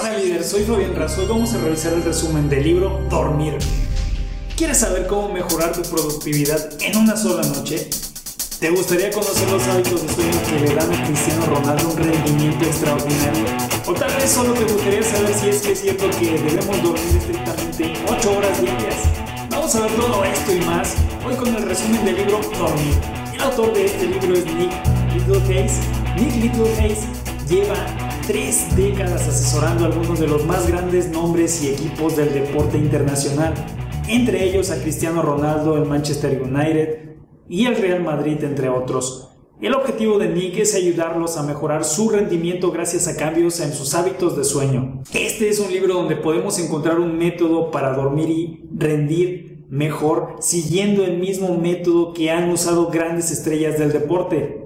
Hola líder, soy Fabián Razo y vamos a revisar el resumen del libro Dormir. ¿Quieres saber cómo mejorar tu productividad en una sola noche? ¿Te gustaría conocer los hábitos de sueño que le dan a Cristiano Ronaldo un rendimiento extraordinario? O tal vez solo te gustaría saber si es que es cierto que debemos dormir estrictamente 8 horas diarias. Vamos a ver todo esto y más hoy con el resumen del libro Dormir. El autor de este libro es Nick Littlehays. Nick Littlehays lleva tres décadas asesorando a algunos de los más grandes nombres y equipos del deporte internacional, entre ellos a Cristiano Ronaldo, el Manchester United y el Real Madrid, entre otros. El objetivo de Nick es ayudarlos a mejorar su rendimiento gracias a cambios en sus hábitos de sueño. Este es un libro donde podemos encontrar un método para dormir y rendir mejor siguiendo el mismo método que han usado grandes estrellas del deporte.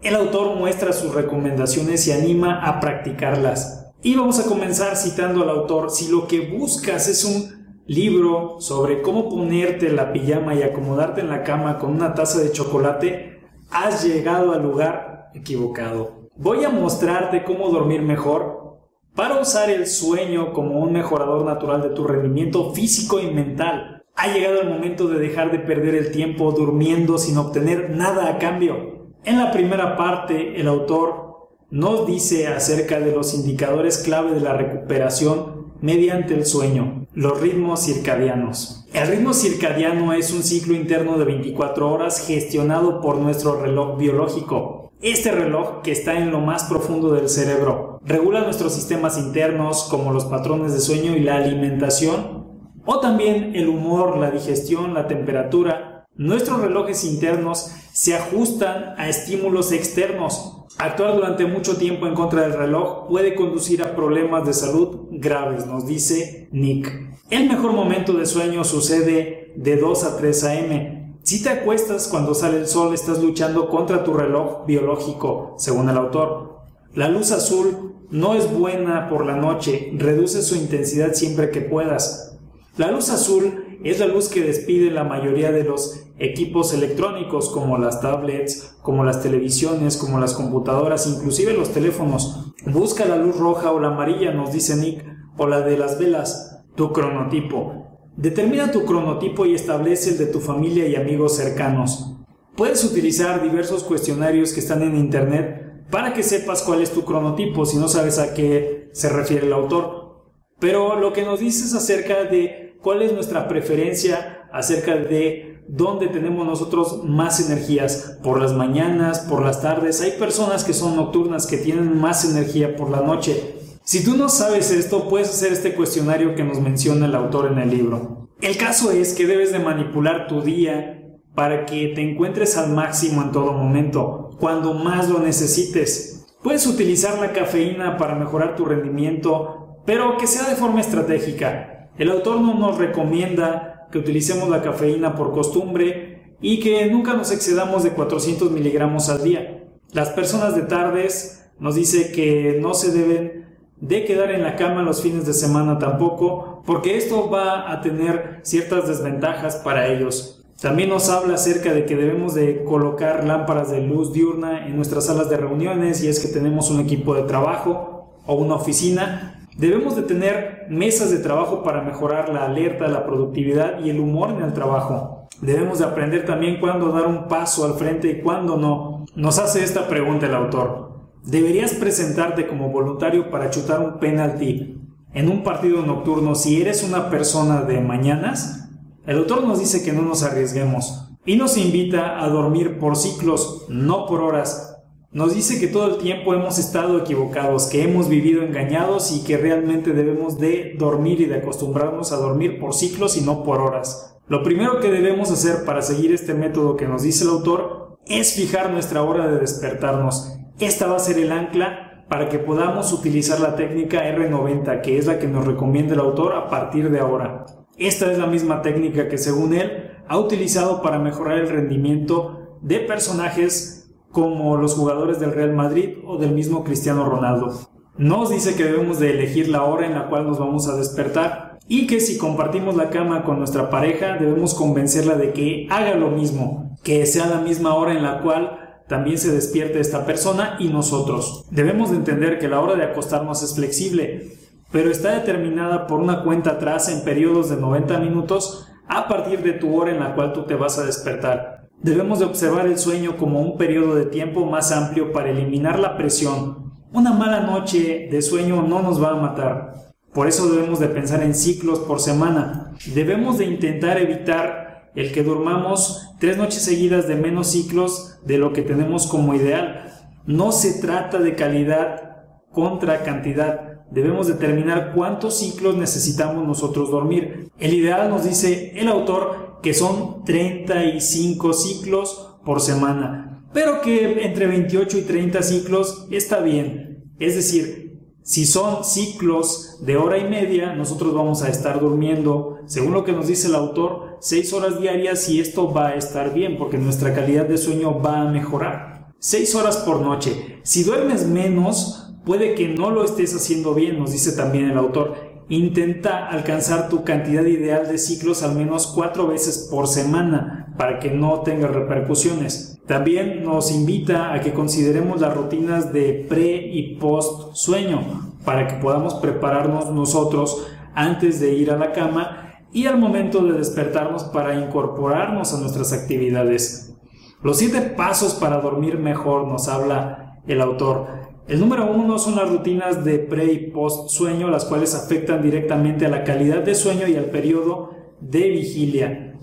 El autor muestra sus recomendaciones y anima a practicarlas. Y vamos a comenzar citando al autor, si lo que buscas es un libro sobre cómo ponerte la pijama y acomodarte en la cama con una taza de chocolate, has llegado al lugar equivocado. Voy a mostrarte cómo dormir mejor para usar el sueño como un mejorador natural de tu rendimiento físico y mental. Ha llegado el momento de dejar de perder el tiempo durmiendo sin obtener nada a cambio. En la primera parte, el autor nos dice acerca de los indicadores clave de la recuperación mediante el sueño, los ritmos circadianos. El ritmo circadiano es un ciclo interno de 24 horas gestionado por nuestro reloj biológico. Este reloj, que está en lo más profundo del cerebro, regula nuestros sistemas internos como los patrones de sueño y la alimentación, o también el humor, la digestión, la temperatura, Nuestros relojes internos se ajustan a estímulos externos. Actuar durante mucho tiempo en contra del reloj puede conducir a problemas de salud graves, nos dice Nick. El mejor momento de sueño sucede de 2 a 3 a.m. Si te acuestas cuando sale el sol, estás luchando contra tu reloj biológico, según el autor. La luz azul no es buena por la noche, reduce su intensidad siempre que puedas. La luz azul es la luz que despide la mayoría de los equipos electrónicos como las tablets, como las televisiones, como las computadoras, inclusive los teléfonos. Busca la luz roja o la amarilla, nos dice Nick, o la de las velas, tu cronotipo. Determina tu cronotipo y establece el de tu familia y amigos cercanos. Puedes utilizar diversos cuestionarios que están en internet para que sepas cuál es tu cronotipo si no sabes a qué se refiere el autor. Pero lo que nos dice es acerca de cuál es nuestra preferencia acerca de dónde tenemos nosotros más energías, por las mañanas, por las tardes. Hay personas que son nocturnas que tienen más energía por la noche. Si tú no sabes esto, puedes hacer este cuestionario que nos menciona el autor en el libro. El caso es que debes de manipular tu día para que te encuentres al máximo en todo momento, cuando más lo necesites. Puedes utilizar la cafeína para mejorar tu rendimiento, pero que sea de forma estratégica. El autor no nos recomienda que utilicemos la cafeína por costumbre y que nunca nos excedamos de 400 miligramos al día. Las personas de tardes nos dice que no se deben de quedar en la cama los fines de semana tampoco, porque esto va a tener ciertas desventajas para ellos. También nos habla acerca de que debemos de colocar lámparas de luz diurna en nuestras salas de reuniones y es que tenemos un equipo de trabajo o una oficina Debemos de tener mesas de trabajo para mejorar la alerta, la productividad y el humor en el trabajo. Debemos de aprender también cuándo dar un paso al frente y cuándo no. Nos hace esta pregunta el autor. ¿Deberías presentarte como voluntario para chutar un penalti en un partido nocturno si eres una persona de mañanas? El autor nos dice que no nos arriesguemos y nos invita a dormir por ciclos, no por horas, nos dice que todo el tiempo hemos estado equivocados, que hemos vivido engañados y que realmente debemos de dormir y de acostumbrarnos a dormir por ciclos y no por horas. Lo primero que debemos hacer para seguir este método que nos dice el autor es fijar nuestra hora de despertarnos. Esta va a ser el ancla para que podamos utilizar la técnica R90, que es la que nos recomienda el autor a partir de ahora. Esta es la misma técnica que según él ha utilizado para mejorar el rendimiento de personajes como los jugadores del Real Madrid o del mismo Cristiano Ronaldo. Nos dice que debemos de elegir la hora en la cual nos vamos a despertar y que si compartimos la cama con nuestra pareja debemos convencerla de que haga lo mismo, que sea la misma hora en la cual también se despierte esta persona y nosotros. Debemos de entender que la hora de acostarnos es flexible. pero está determinada por una cuenta atrás en periodos de 90 minutos a partir de tu hora en la cual tú te vas a despertar. Debemos de observar el sueño como un periodo de tiempo más amplio para eliminar la presión. Una mala noche de sueño no nos va a matar. Por eso debemos de pensar en ciclos por semana. Debemos de intentar evitar el que durmamos tres noches seguidas de menos ciclos de lo que tenemos como ideal. No se trata de calidad contra cantidad. Debemos determinar cuántos ciclos necesitamos nosotros dormir. El ideal nos dice el autor que son 35 ciclos por semana, pero que entre 28 y 30 ciclos está bien. Es decir, si son ciclos de hora y media, nosotros vamos a estar durmiendo, según lo que nos dice el autor, 6 horas diarias y esto va a estar bien porque nuestra calidad de sueño va a mejorar. 6 horas por noche. Si duermes menos, puede que no lo estés haciendo bien, nos dice también el autor. Intenta alcanzar tu cantidad ideal de ciclos al menos 4 veces por semana para que no tenga repercusiones. También nos invita a que consideremos las rutinas de pre y post sueño para que podamos prepararnos nosotros antes de ir a la cama y al momento de despertarnos para incorporarnos a nuestras actividades. Los siete pasos para dormir mejor nos habla el autor. El número uno son las rutinas de pre y post sueño, las cuales afectan directamente a la calidad de sueño y al periodo de vigilia,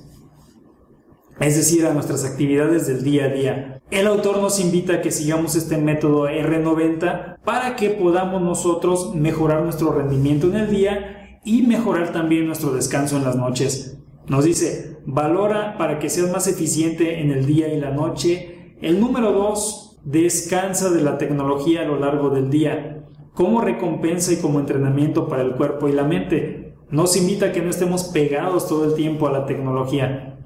es decir, a nuestras actividades del día a día. El autor nos invita a que sigamos este método R90 para que podamos nosotros mejorar nuestro rendimiento en el día y mejorar también nuestro descanso en las noches. Nos dice, valora para que seas más eficiente en el día y la noche. El número dos, descansa de la tecnología a lo largo del día, como recompensa y como entrenamiento para el cuerpo y la mente. Nos invita a que no estemos pegados todo el tiempo a la tecnología.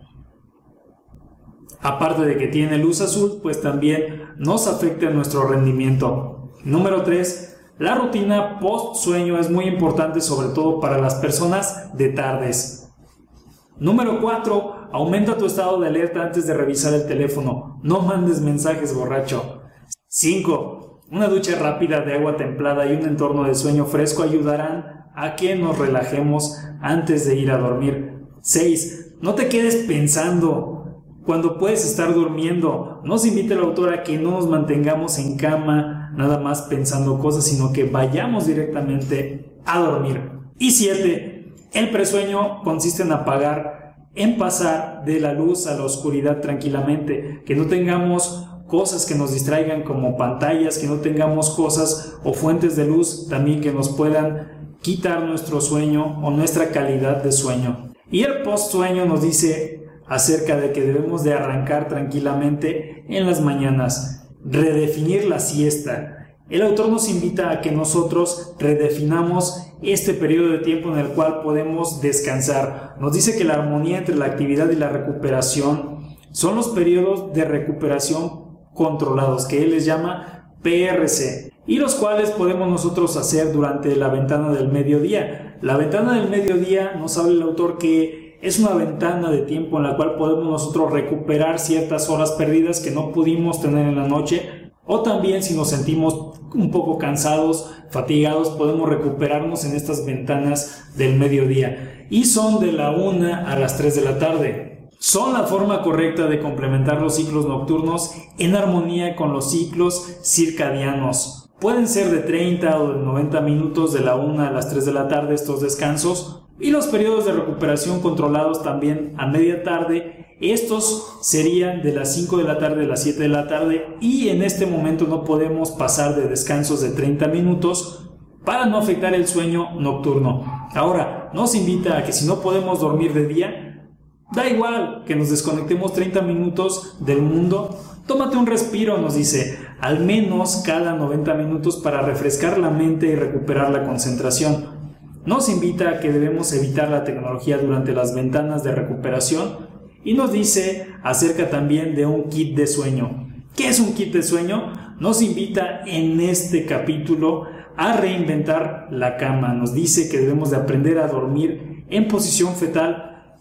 Aparte de que tiene luz azul, pues también nos afecta nuestro rendimiento. Número 3. La rutina post sueño es muy importante sobre todo para las personas de tardes. Número 4. Aumenta tu estado de alerta antes de revisar el teléfono. No mandes mensajes borracho. 5. Una ducha rápida de agua templada y un entorno de sueño fresco ayudarán a que nos relajemos antes de ir a dormir. 6. No te quedes pensando cuando puedes estar durmiendo. Nos invita el autor a que no nos mantengamos en cama nada más pensando cosas, sino que vayamos directamente a dormir. Y 7 el presueño consiste en apagar, en pasar de la luz a la oscuridad tranquilamente, que no tengamos cosas que nos distraigan como pantallas, que no tengamos cosas o fuentes de luz también que nos puedan quitar nuestro sueño o nuestra calidad de sueño. Y el post sueño nos dice acerca de que debemos de arrancar tranquilamente en las mañanas, redefinir la siesta, el autor nos invita a que nosotros redefinamos este periodo de tiempo en el cual podemos descansar. Nos dice que la armonía entre la actividad y la recuperación son los periodos de recuperación controlados, que él les llama PRC, y los cuales podemos nosotros hacer durante la ventana del mediodía. La ventana del mediodía nos habla el autor que es una ventana de tiempo en la cual podemos nosotros recuperar ciertas horas perdidas que no pudimos tener en la noche o también si nos sentimos un poco cansados, fatigados, podemos recuperarnos en estas ventanas del mediodía. Y son de la 1 a las 3 de la tarde. Son la forma correcta de complementar los ciclos nocturnos en armonía con los ciclos circadianos. Pueden ser de 30 o de 90 minutos de la 1 a las 3 de la tarde estos descansos y los periodos de recuperación controlados también a media tarde estos serían de las 5 de la tarde a las 7 de la tarde y en este momento no podemos pasar de descansos de 30 minutos para no afectar el sueño nocturno. Ahora, nos invita a que si no podemos dormir de día, da igual que nos desconectemos 30 minutos del mundo, tómate un respiro, nos dice, al menos cada 90 minutos para refrescar la mente y recuperar la concentración. Nos invita a que debemos evitar la tecnología durante las ventanas de recuperación y nos dice acerca también de un kit de sueño. ¿Qué es un kit de sueño? Nos invita en este capítulo a reinventar la cama. Nos dice que debemos de aprender a dormir en posición fetal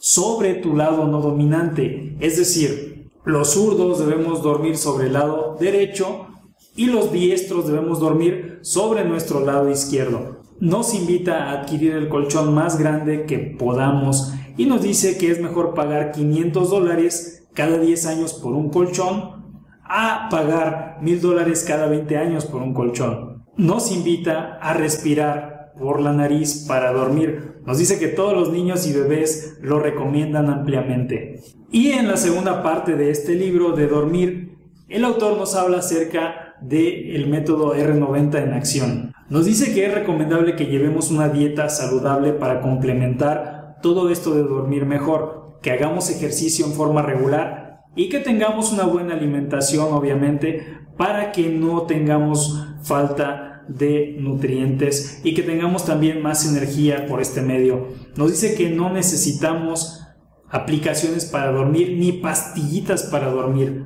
sobre tu lado no dominante. Es decir, los zurdos debemos dormir sobre el lado derecho y los diestros debemos dormir sobre nuestro lado izquierdo. Nos invita a adquirir el colchón más grande que podamos y nos dice que es mejor pagar 500 dólares cada 10 años por un colchón a pagar 1000 dólares cada 20 años por un colchón. Nos invita a respirar por la nariz para dormir. Nos dice que todos los niños y bebés lo recomiendan ampliamente. Y en la segunda parte de este libro de dormir, el autor nos habla acerca del método R90 en acción. Nos dice que es recomendable que llevemos una dieta saludable para complementar todo esto de dormir mejor, que hagamos ejercicio en forma regular y que tengamos una buena alimentación, obviamente, para que no tengamos falta de nutrientes y que tengamos también más energía por este medio. Nos dice que no necesitamos aplicaciones para dormir ni pastillitas para dormir.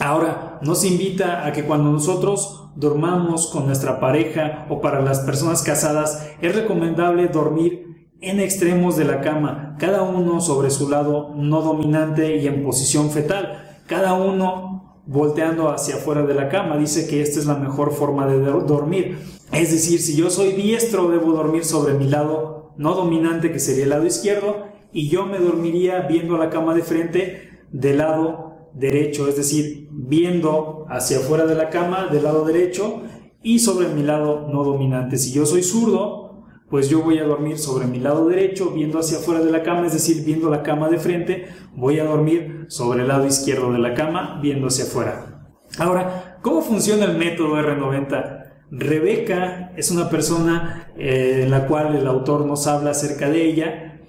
Ahora, nos invita a que cuando nosotros dormamos con nuestra pareja o para las personas casadas, es recomendable dormir en extremos de la cama, cada uno sobre su lado no dominante y en posición fetal, cada uno volteando hacia afuera de la cama. Dice que esta es la mejor forma de dormir. Es decir, si yo soy diestro, debo dormir sobre mi lado no dominante, que sería el lado izquierdo, y yo me dormiría viendo la cama de frente del lado derecho, es decir, viendo hacia afuera de la cama del lado derecho y sobre mi lado no dominante. Si yo soy zurdo, pues yo voy a dormir sobre mi lado derecho, viendo hacia afuera de la cama, es decir, viendo la cama de frente, voy a dormir sobre el lado izquierdo de la cama, viendo hacia afuera. Ahora, ¿cómo funciona el método R90? Rebeca es una persona eh, en la cual el autor nos habla acerca de ella,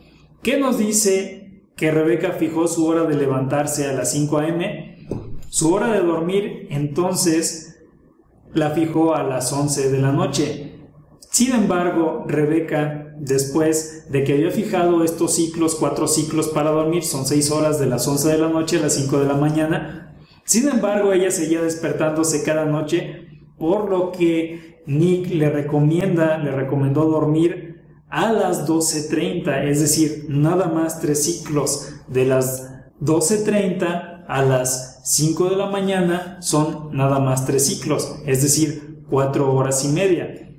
que nos dice que Rebeca fijó su hora de levantarse a las 5 a.m., su hora de dormir entonces la fijó a las 11 de la noche. Sin embargo, Rebeca, después de que había fijado estos ciclos, cuatro ciclos para dormir, son 6 horas de las 11 de la noche a las 5 de la mañana, sin embargo, ella seguía despertándose cada noche, por lo que Nick le recomienda, le recomendó dormir a las 12.30, es decir, nada más tres ciclos de las 12.30 a las 5 de la mañana son nada más tres ciclos, es decir, cuatro horas y media.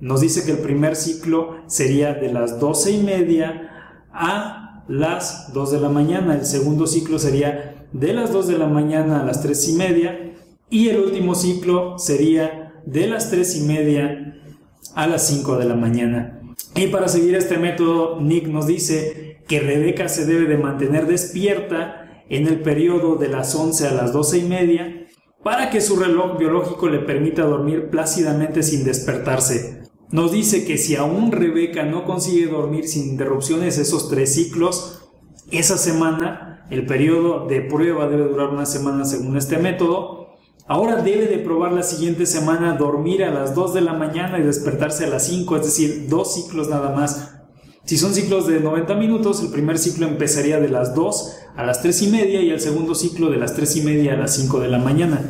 Nos dice que el primer ciclo sería de las 12 y media a las 2 de la mañana, el segundo ciclo sería de las 2 de la mañana a las 3 y media y el último ciclo sería de las 3 y media a las 5 de la mañana. Y para seguir este método, Nick nos dice que Rebeca se debe de mantener despierta en el periodo de las 11 a las 12 y media para que su reloj biológico le permita dormir plácidamente sin despertarse. Nos dice que si aún Rebeca no consigue dormir sin interrupciones esos tres ciclos, esa semana, el periodo de prueba debe durar una semana según este método, Ahora debe de probar la siguiente semana dormir a las 2 de la mañana y despertarse a las 5, es decir, dos ciclos nada más. Si son ciclos de 90 minutos, el primer ciclo empezaría de las 2 a las 3 y media y el segundo ciclo de las 3 y media a las 5 de la mañana.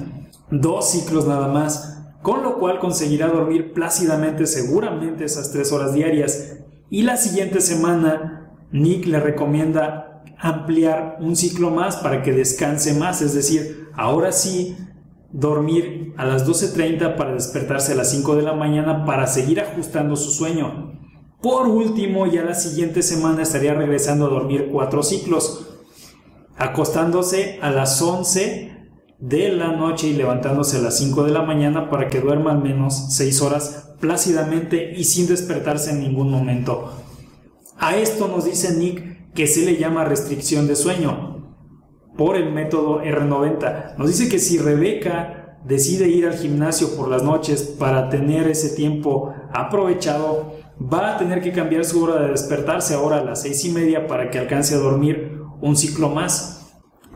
Dos ciclos nada más, con lo cual conseguirá dormir plácidamente seguramente esas 3 horas diarias. Y la siguiente semana, Nick le recomienda ampliar un ciclo más para que descanse más, es decir, ahora sí dormir a las 12.30 para despertarse a las 5 de la mañana para seguir ajustando su sueño. Por último, ya la siguiente semana estaría regresando a dormir cuatro ciclos, acostándose a las 11 de la noche y levantándose a las 5 de la mañana para que duerma al menos 6 horas plácidamente y sin despertarse en ningún momento. A esto nos dice Nick que se le llama restricción de sueño, por el método R90. Nos dice que si Rebeca decide ir al gimnasio por las noches para tener ese tiempo aprovechado, va a tener que cambiar su hora de despertarse ahora a las seis y media para que alcance a dormir un ciclo más.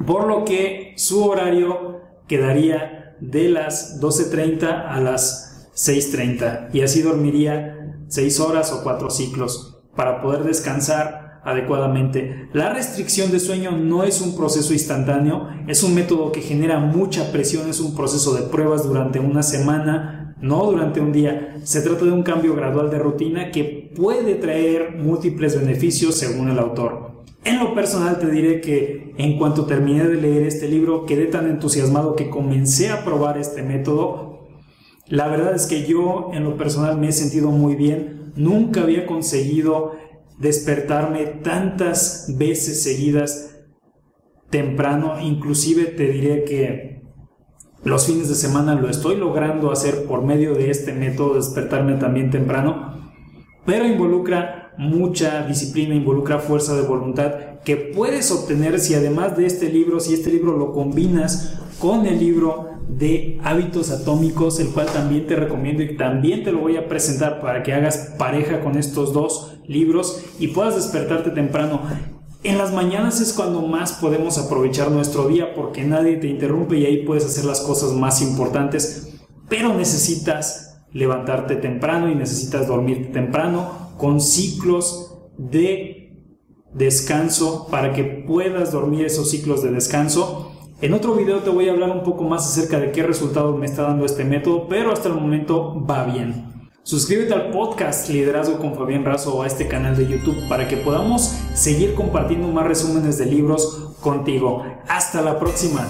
Por lo que su horario quedaría de las 12.30 a las 6.30 y así dormiría 6 horas o 4 ciclos para poder descansar adecuadamente. La restricción de sueño no es un proceso instantáneo, es un método que genera mucha presión, es un proceso de pruebas durante una semana, no durante un día. Se trata de un cambio gradual de rutina que puede traer múltiples beneficios según el autor. En lo personal te diré que en cuanto terminé de leer este libro quedé tan entusiasmado que comencé a probar este método. La verdad es que yo en lo personal me he sentido muy bien Nunca había conseguido despertarme tantas veces seguidas temprano. Inclusive te diré que los fines de semana lo estoy logrando hacer por medio de este método, despertarme también temprano. Pero involucra mucha disciplina, involucra fuerza de voluntad que puedes obtener si además de este libro, si este libro lo combinas con el libro de hábitos atómicos, el cual también te recomiendo y también te lo voy a presentar para que hagas pareja con estos dos libros y puedas despertarte temprano. En las mañanas es cuando más podemos aprovechar nuestro día porque nadie te interrumpe y ahí puedes hacer las cosas más importantes, pero necesitas levantarte temprano y necesitas dormirte temprano con ciclos de descanso para que puedas dormir esos ciclos de descanso en otro video te voy a hablar un poco más acerca de qué resultados me está dando este método, pero hasta el momento va bien. Suscríbete al podcast Liderazgo con Fabián Razo o a este canal de YouTube para que podamos seguir compartiendo más resúmenes de libros contigo. Hasta la próxima.